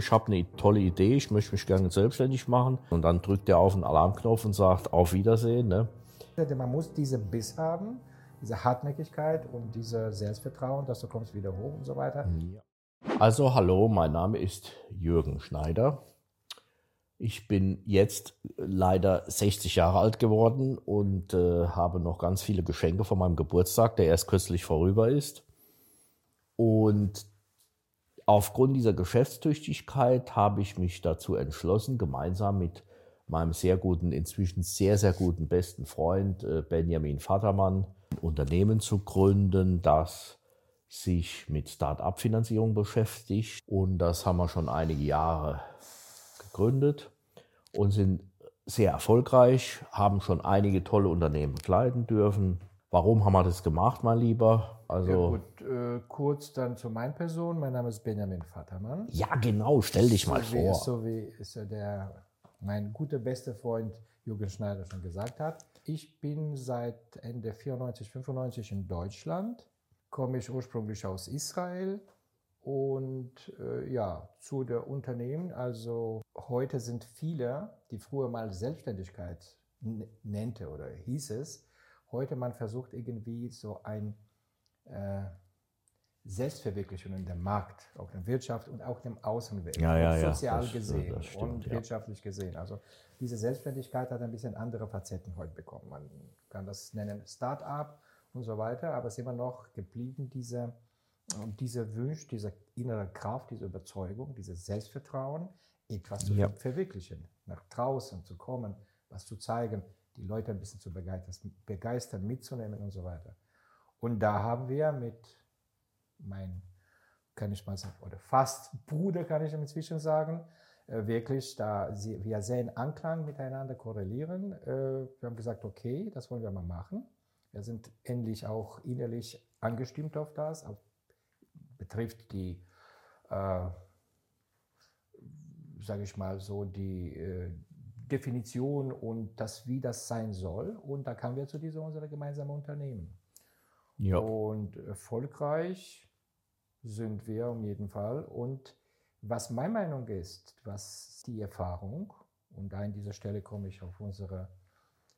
ich habe eine tolle Idee, ich möchte mich gerne selbstständig machen. Und dann drückt er auf den Alarmknopf und sagt, auf Wiedersehen. Ne? Man muss diese Biss haben, diese Hartnäckigkeit und dieses Selbstvertrauen, dass du kommst wieder hoch und so weiter. Also hallo, mein Name ist Jürgen Schneider. Ich bin jetzt leider 60 Jahre alt geworden und äh, habe noch ganz viele Geschenke von meinem Geburtstag, der erst kürzlich vorüber ist. Und aufgrund dieser Geschäftstüchtigkeit habe ich mich dazu entschlossen, gemeinsam mit meinem sehr guten, inzwischen sehr, sehr guten besten Freund äh, Benjamin Vatermann ein Unternehmen zu gründen, das sich mit Start-up-Finanzierung beschäftigt. Und das haben wir schon einige Jahre gegründet und sind sehr erfolgreich, haben schon einige tolle Unternehmen begleiten dürfen. Warum haben wir das gemacht, mein Lieber? Also ja gut, äh, kurz dann zu meiner Person. Mein Name ist Benjamin Vatermann. Ja, genau, stell dich so mal vor. so wie ist der, mein guter bester Freund Jürgen Schneider schon gesagt hat. Ich bin seit Ende 94, 95 in Deutschland, komme ich ursprünglich aus Israel, und äh, ja, zu der Unternehmen, also heute sind viele, die früher mal Selbstständigkeit nannte oder hieß es, heute man versucht irgendwie so ein äh, Selbstverwirklichung in dem Markt, auch in der Wirtschaft und auch im Außenwelt, ja, ja, sozial das, gesehen stimmt, und wirtschaftlich gesehen. Also diese Selbstständigkeit hat ein bisschen andere Facetten heute bekommen. Man kann das nennen Start-up und so weiter, aber es ist immer noch geblieben diese und dieser Wunsch, diese innere Kraft, diese Überzeugung, dieses Selbstvertrauen, etwas zu ja. verwirklichen, nach draußen zu kommen, was zu zeigen, die Leute ein bisschen zu begeistern, begeistern mitzunehmen und so weiter. Und da haben wir mit meinem, kann ich mal sagen, oder fast Bruder, kann ich inzwischen sagen, äh, wirklich, da wir sehr in Anklang miteinander korrelieren. Äh, wir haben gesagt, okay, das wollen wir mal machen. Wir sind endlich auch innerlich angestimmt auf das, auf betrifft die, äh, sage ich mal so, die äh, Definition und das, wie das sein soll. Und da kamen wir zu diesem unserer gemeinsamen Unternehmen. Ja. Und erfolgreich sind wir um jeden Fall. Und was meine Meinung ist, was die Erfahrung, und da an dieser Stelle komme ich auf unsere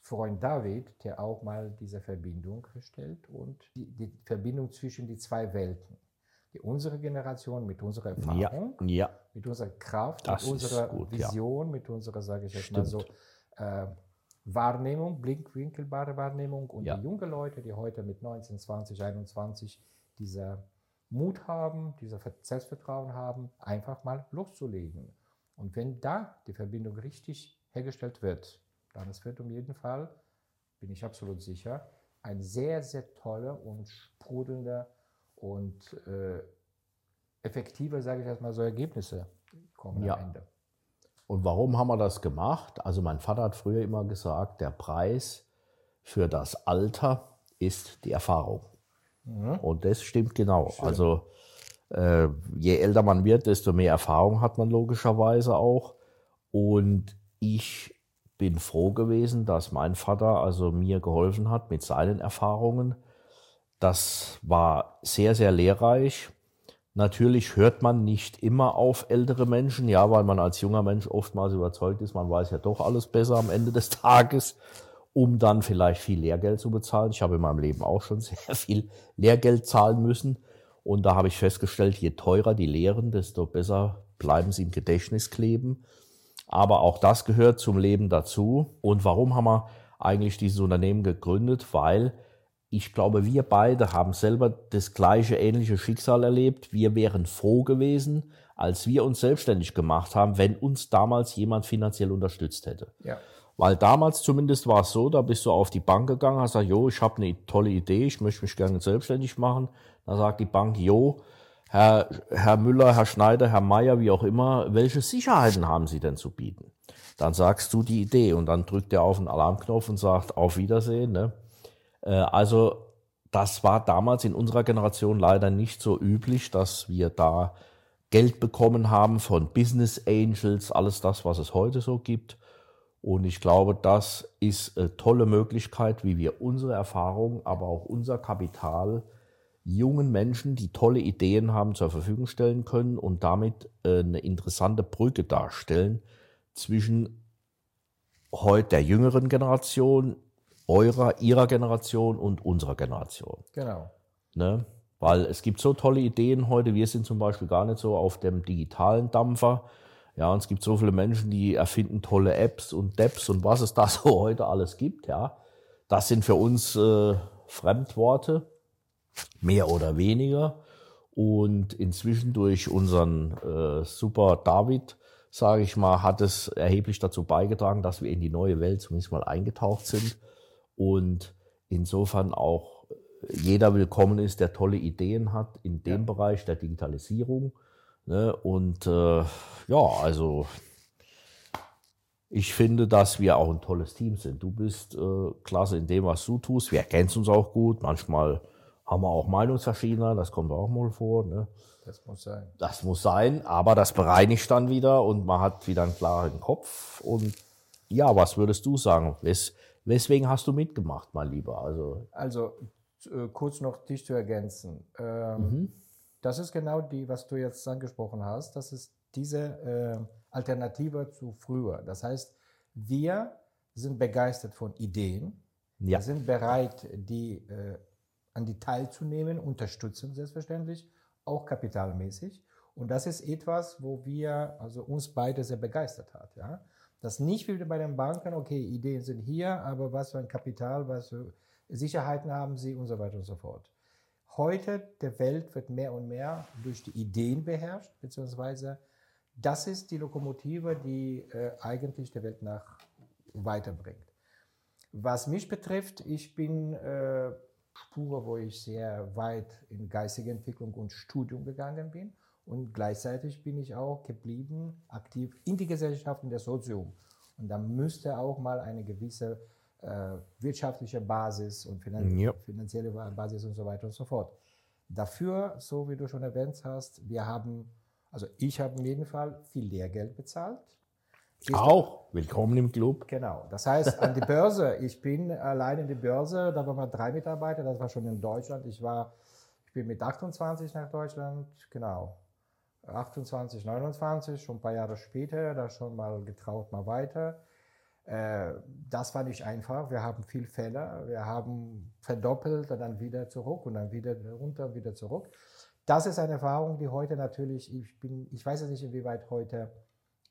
Freund David, der auch mal diese Verbindung herstellt und die, die Verbindung zwischen die zwei Welten unsere Generation mit unserer Erfahrung, ja, ja. mit unserer Kraft, das mit unserer gut, Vision, ja. mit unserer, sage ich jetzt mal so, äh, Wahrnehmung, blinkwinkelbare Wahrnehmung und die jungen Leute, die heute mit 19, 20, 21 dieser Mut haben, dieser Selbstvertrauen haben, einfach mal loszulegen. Und wenn da die Verbindung richtig hergestellt wird, dann es wird um jeden Fall, bin ich absolut sicher, ein sehr, sehr toller und sprudelnder und äh, effektiver, sage ich erstmal, so Ergebnisse kommen ja. am Ende. Und warum haben wir das gemacht? Also mein Vater hat früher immer gesagt, der Preis für das Alter ist die Erfahrung. Mhm. Und das stimmt genau. Schön. Also äh, je älter man wird, desto mehr Erfahrung hat man logischerweise auch. Und ich bin froh gewesen, dass mein Vater also mir geholfen hat mit seinen Erfahrungen das war sehr, sehr lehrreich. Natürlich hört man nicht immer auf ältere Menschen, ja, weil man als junger Mensch oftmals überzeugt ist, man weiß ja doch alles besser am Ende des Tages, um dann vielleicht viel Lehrgeld zu bezahlen. Ich habe in meinem Leben auch schon sehr viel Lehrgeld zahlen müssen. Und da habe ich festgestellt, je teurer die Lehren, desto besser bleiben sie im Gedächtnis kleben. Aber auch das gehört zum Leben dazu. Und warum haben wir eigentlich dieses Unternehmen gegründet? Weil ich glaube, wir beide haben selber das gleiche, ähnliche Schicksal erlebt. Wir wären froh gewesen, als wir uns selbstständig gemacht haben, wenn uns damals jemand finanziell unterstützt hätte. Ja. Weil damals zumindest war es so, da bist du auf die Bank gegangen, hast gesagt, jo, ich habe eine tolle Idee, ich möchte mich gerne selbstständig machen. Da sagt die Bank, jo, Herr, Herr Müller, Herr Schneider, Herr Meier, wie auch immer, welche Sicherheiten haben Sie denn zu bieten? Dann sagst du die Idee und dann drückt er auf den Alarmknopf und sagt, auf Wiedersehen. Ne? Äh, also das war damals in unserer Generation leider nicht so üblich, dass wir da Geld bekommen haben von Business Angels, alles das, was es heute so gibt. Und ich glaube, das ist eine tolle Möglichkeit, wie wir unsere Erfahrung, aber auch unser Kapital jungen Menschen, die tolle Ideen haben, zur Verfügung stellen können und damit äh, eine interessante Brücke darstellen zwischen heute der jüngeren Generation, eurer, ihrer Generation und unserer Generation. Genau. Ne? Weil es gibt so tolle Ideen heute. Wir sind zum Beispiel gar nicht so auf dem digitalen Dampfer. Ja, und es gibt so viele Menschen, die erfinden tolle Apps und Dapps und was es da so heute alles gibt. Ja, das sind für uns äh, Fremdworte, mehr oder weniger. Und inzwischen durch unseren äh, super David, sage ich mal, hat es erheblich dazu beigetragen, dass wir in die neue Welt zumindest mal eingetaucht sind und insofern auch jeder willkommen ist, der tolle Ideen hat in dem ja. Bereich der Digitalisierung. Ne? Und äh, ja, also ich finde, dass wir auch ein tolles Team sind. Du bist äh, klasse in dem, was du tust. Wir ergänzen uns auch gut. Manchmal haben wir auch Meinungsverschiedener, das kommt auch mal vor. Ne? Das muss sein. Das muss sein, aber das bereinigt dann wieder und man hat wieder einen klaren Kopf. Und ja, was würdest du sagen? Wes, weswegen hast du mitgemacht, mein Lieber? Also, also äh, kurz noch dich zu ergänzen. Ähm, mhm. Das ist genau die, was du jetzt angesprochen hast. Das ist diese äh, Alternative zu früher. Das heißt, wir sind begeistert von Ideen. Ja. Wir sind bereit, die äh, an die teilzunehmen, unterstützen selbstverständlich, auch kapitalmäßig. Und das ist etwas, wo wir, also uns beide sehr begeistert hat. Ja? Das nicht wie bei den Banken, okay, Ideen sind hier, aber was für ein Kapital, was für Sicherheiten haben sie und so weiter und so fort. Heute, der Welt wird mehr und mehr durch die Ideen beherrscht, beziehungsweise das ist die Lokomotive, die äh, eigentlich der Welt nach weiterbringt. Was mich betrifft, ich bin äh, Spur, wo ich sehr weit in geistige Entwicklung und Studium gegangen bin. Und gleichzeitig bin ich auch geblieben, aktiv in die Gesellschaft, in der Sozium. Und da müsste auch mal eine gewisse äh, wirtschaftliche Basis und finan ja. finanzielle Basis und so weiter und so fort. Dafür, so wie du schon erwähnt hast, wir haben, also ich habe in jedem Fall viel Lehrgeld bezahlt. Siehst auch, du? willkommen im Club. Genau, das heißt an die Börse. Ich bin allein in die Börse, da waren wir drei Mitarbeiter, das war schon in Deutschland. Ich war, ich bin mit 28 nach Deutschland, genau. 28, 29, schon ein paar Jahre später, da schon mal getraut, mal weiter. Äh, das war nicht einfach. Wir haben viel Fälle. Wir haben verdoppelt und dann wieder zurück und dann wieder runter, wieder zurück. Das ist eine Erfahrung, die heute natürlich, ich bin, ich weiß nicht, inwieweit heute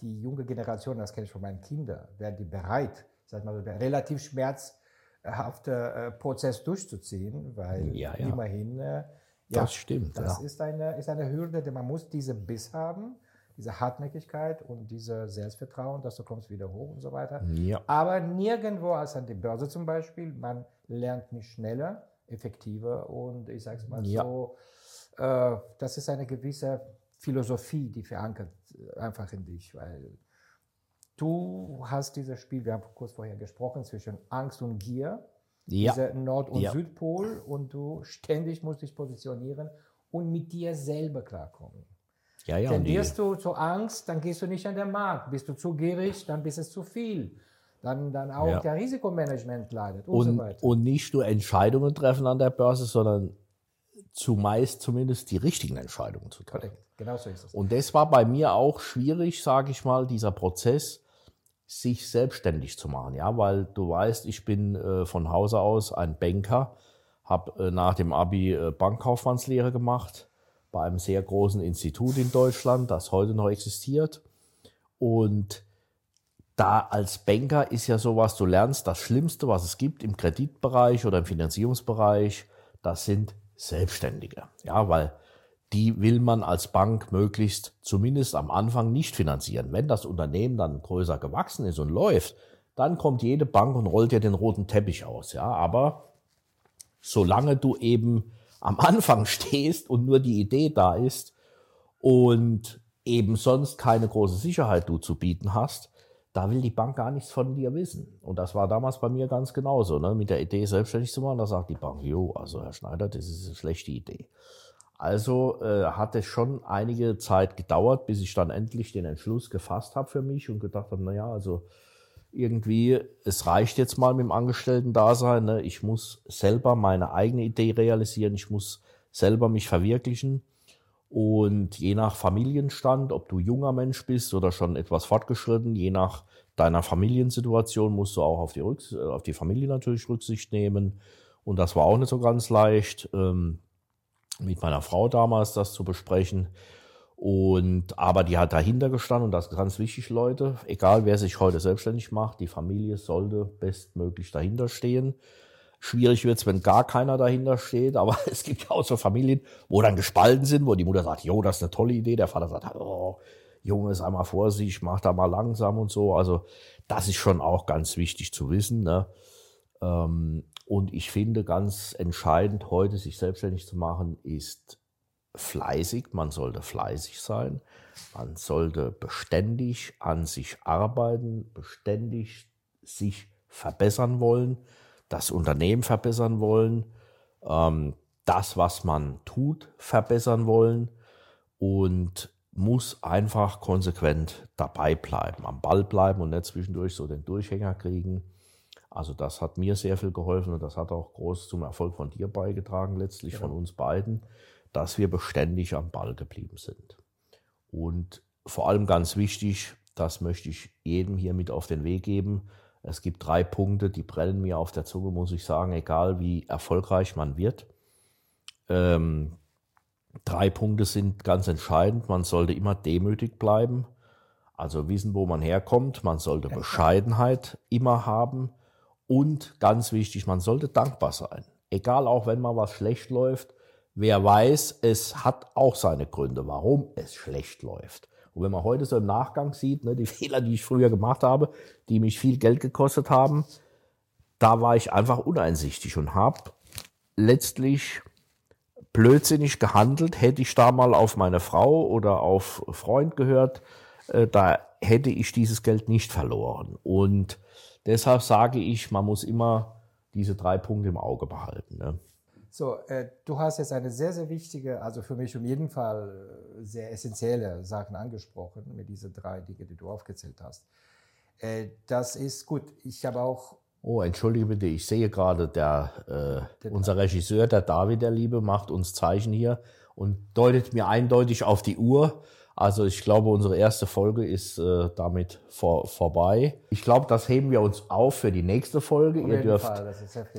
die junge Generation, das kenne ich von meinen Kindern, werden die bereit, sag mal, relativ schmerzhafter äh, Prozess durchzuziehen, weil ja, ja. immerhin, äh, ja, das stimmt. Das ja. ist, eine, ist eine Hürde, denn man muss diese Biss haben diese Hartnäckigkeit und diese Selbstvertrauen, dass du kommst wieder hoch und so weiter. Ja. Aber nirgendwo als an die Börse zum Beispiel, man lernt nicht schneller, effektiver und ich sage es mal ja. so, äh, das ist eine gewisse Philosophie, die verankert äh, einfach in dich, weil du hast dieses Spiel, wir haben kurz vorher gesprochen, zwischen Angst und Gier, ja. dieser Nord- und ja. Südpol und du ständig musst dich positionieren und mit dir selber klarkommen. Ja, ja, Tendierst du zu Angst, dann gehst du nicht an den Markt. Bist du zu gierig, dann bist es zu viel. Dann, dann auch ja. der Risikomanagement leidet und, und, so weiter. Und nicht nur Entscheidungen treffen an der Börse, sondern zumeist zumindest die richtigen Entscheidungen zu treffen. Korrekt. Genau so ist es. Und das war bei mir auch schwierig, sage ich mal, dieser Prozess, sich selbstständig zu machen. Ja, weil du weißt, ich bin äh, von Hause aus ein Banker, habe äh, nach dem Abi äh, Bankkaufmannslehre gemacht, bei einem sehr großen Institut in Deutschland, das heute noch existiert. Und da als Banker ist ja sowas, du lernst das Schlimmste, was es gibt im Kreditbereich oder im Finanzierungsbereich, das sind Selbstständige. Ja, weil die will man als Bank möglichst zumindest am Anfang nicht finanzieren. Wenn das Unternehmen dann größer gewachsen ist und läuft, dann kommt jede Bank und rollt dir den roten Teppich aus. Ja, aber solange du eben am Anfang stehst und nur die Idee da ist und eben sonst keine große Sicherheit du zu bieten hast, da will die Bank gar nichts von dir wissen. Und das war damals bei mir ganz genauso. Ne? Mit der Idee, selbstständig zu machen, da sagt die Bank, jo, also Herr Schneider, das ist eine schlechte Idee. Also äh, hat es schon einige Zeit gedauert, bis ich dann endlich den Entschluss gefasst habe für mich und gedacht habe, naja, also irgendwie, es reicht jetzt mal mit dem Angestellten-Dasein. Ne? Ich muss selber meine eigene Idee realisieren. Ich muss selber mich verwirklichen. Und je nach Familienstand, ob du junger Mensch bist oder schon etwas fortgeschritten, je nach deiner Familiensituation musst du auch auf die, Rücks auf die Familie natürlich Rücksicht nehmen. Und das war auch nicht so ganz leicht, ähm, mit meiner Frau damals das zu besprechen. Und, aber die hat dahinter gestanden und das ist ganz wichtig, Leute. Egal wer sich heute selbstständig macht, die Familie sollte bestmöglich dahinter stehen. Schwierig wird's, wenn gar keiner dahinter steht, aber es gibt ja auch so Familien, wo dann gespalten sind, wo die Mutter sagt, jo, das ist eine tolle Idee, der Vater sagt, oh, Junge, ist einmal Vorsicht, mach da mal langsam und so. Also das ist schon auch ganz wichtig zu wissen. Ne? Ähm, und ich finde ganz entscheidend, heute sich selbstständig zu machen, ist fleißig. Man sollte fleißig sein. Man sollte beständig an sich arbeiten, beständig sich verbessern wollen das Unternehmen verbessern wollen, ähm, das, was man tut, verbessern wollen und muss einfach konsequent dabei bleiben, am Ball bleiben und nicht zwischendurch so den Durchhänger kriegen. Also das hat mir sehr viel geholfen und das hat auch groß zum Erfolg von dir beigetragen, letztlich ja. von uns beiden, dass wir beständig am Ball geblieben sind. Und vor allem ganz wichtig, das möchte ich jedem hier mit auf den Weg geben, es gibt drei Punkte, die brennen mir auf der Zunge, muss ich sagen, egal wie erfolgreich man wird. Ähm, drei Punkte sind ganz entscheidend. Man sollte immer demütig bleiben, also wissen, wo man herkommt. Man sollte Bescheidenheit immer haben. Und ganz wichtig, man sollte dankbar sein. Egal auch wenn mal was schlecht läuft. Wer weiß, es hat auch seine Gründe, warum es schlecht läuft. Und wenn man heute so im Nachgang sieht, ne, die Fehler, die ich früher gemacht habe, die mich viel Geld gekostet haben, da war ich einfach uneinsichtig und habe letztlich blödsinnig gehandelt. Hätte ich da mal auf meine Frau oder auf Freund gehört, äh, da hätte ich dieses Geld nicht verloren. Und deshalb sage ich, man muss immer diese drei Punkte im Auge behalten. Ne? So, äh, du hast jetzt eine sehr, sehr wichtige, also für mich um jeden Fall äh, sehr essentielle Sachen angesprochen mit diesen drei Dinge, die du aufgezählt hast. Äh, das ist gut. Ich habe auch. Oh, entschuldige bitte, ich sehe gerade, der, äh, unser Regisseur, der David, der Liebe, macht uns Zeichen hier und deutet mir eindeutig auf die Uhr. Also ich glaube, unsere erste Folge ist äh, damit vor, vorbei. Ich glaube, das heben wir uns auf für die nächste Folge. Ihr dürft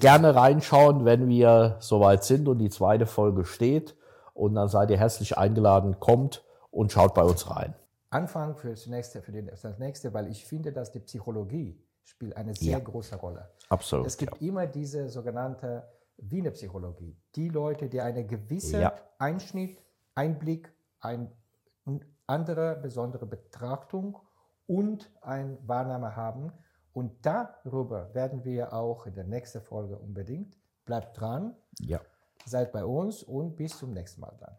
gerne reinschauen, wenn wir soweit sind und die zweite Folge steht. Und dann seid ihr herzlich eingeladen, kommt und schaut bei uns rein. Anfang fürs nächste, für das nächste, weil ich finde, dass die Psychologie spielt eine sehr ja. große Rolle. Absolut. Es gibt ja. immer diese sogenannte Wiener Psychologie. Die Leute, die eine gewisse ja. Einschnitt, Einblick, ein andere besondere Betrachtung und ein Wahrnahme haben. Und darüber werden wir auch in der nächsten Folge unbedingt. Bleibt dran. Ja. Seid bei uns und bis zum nächsten Mal dann.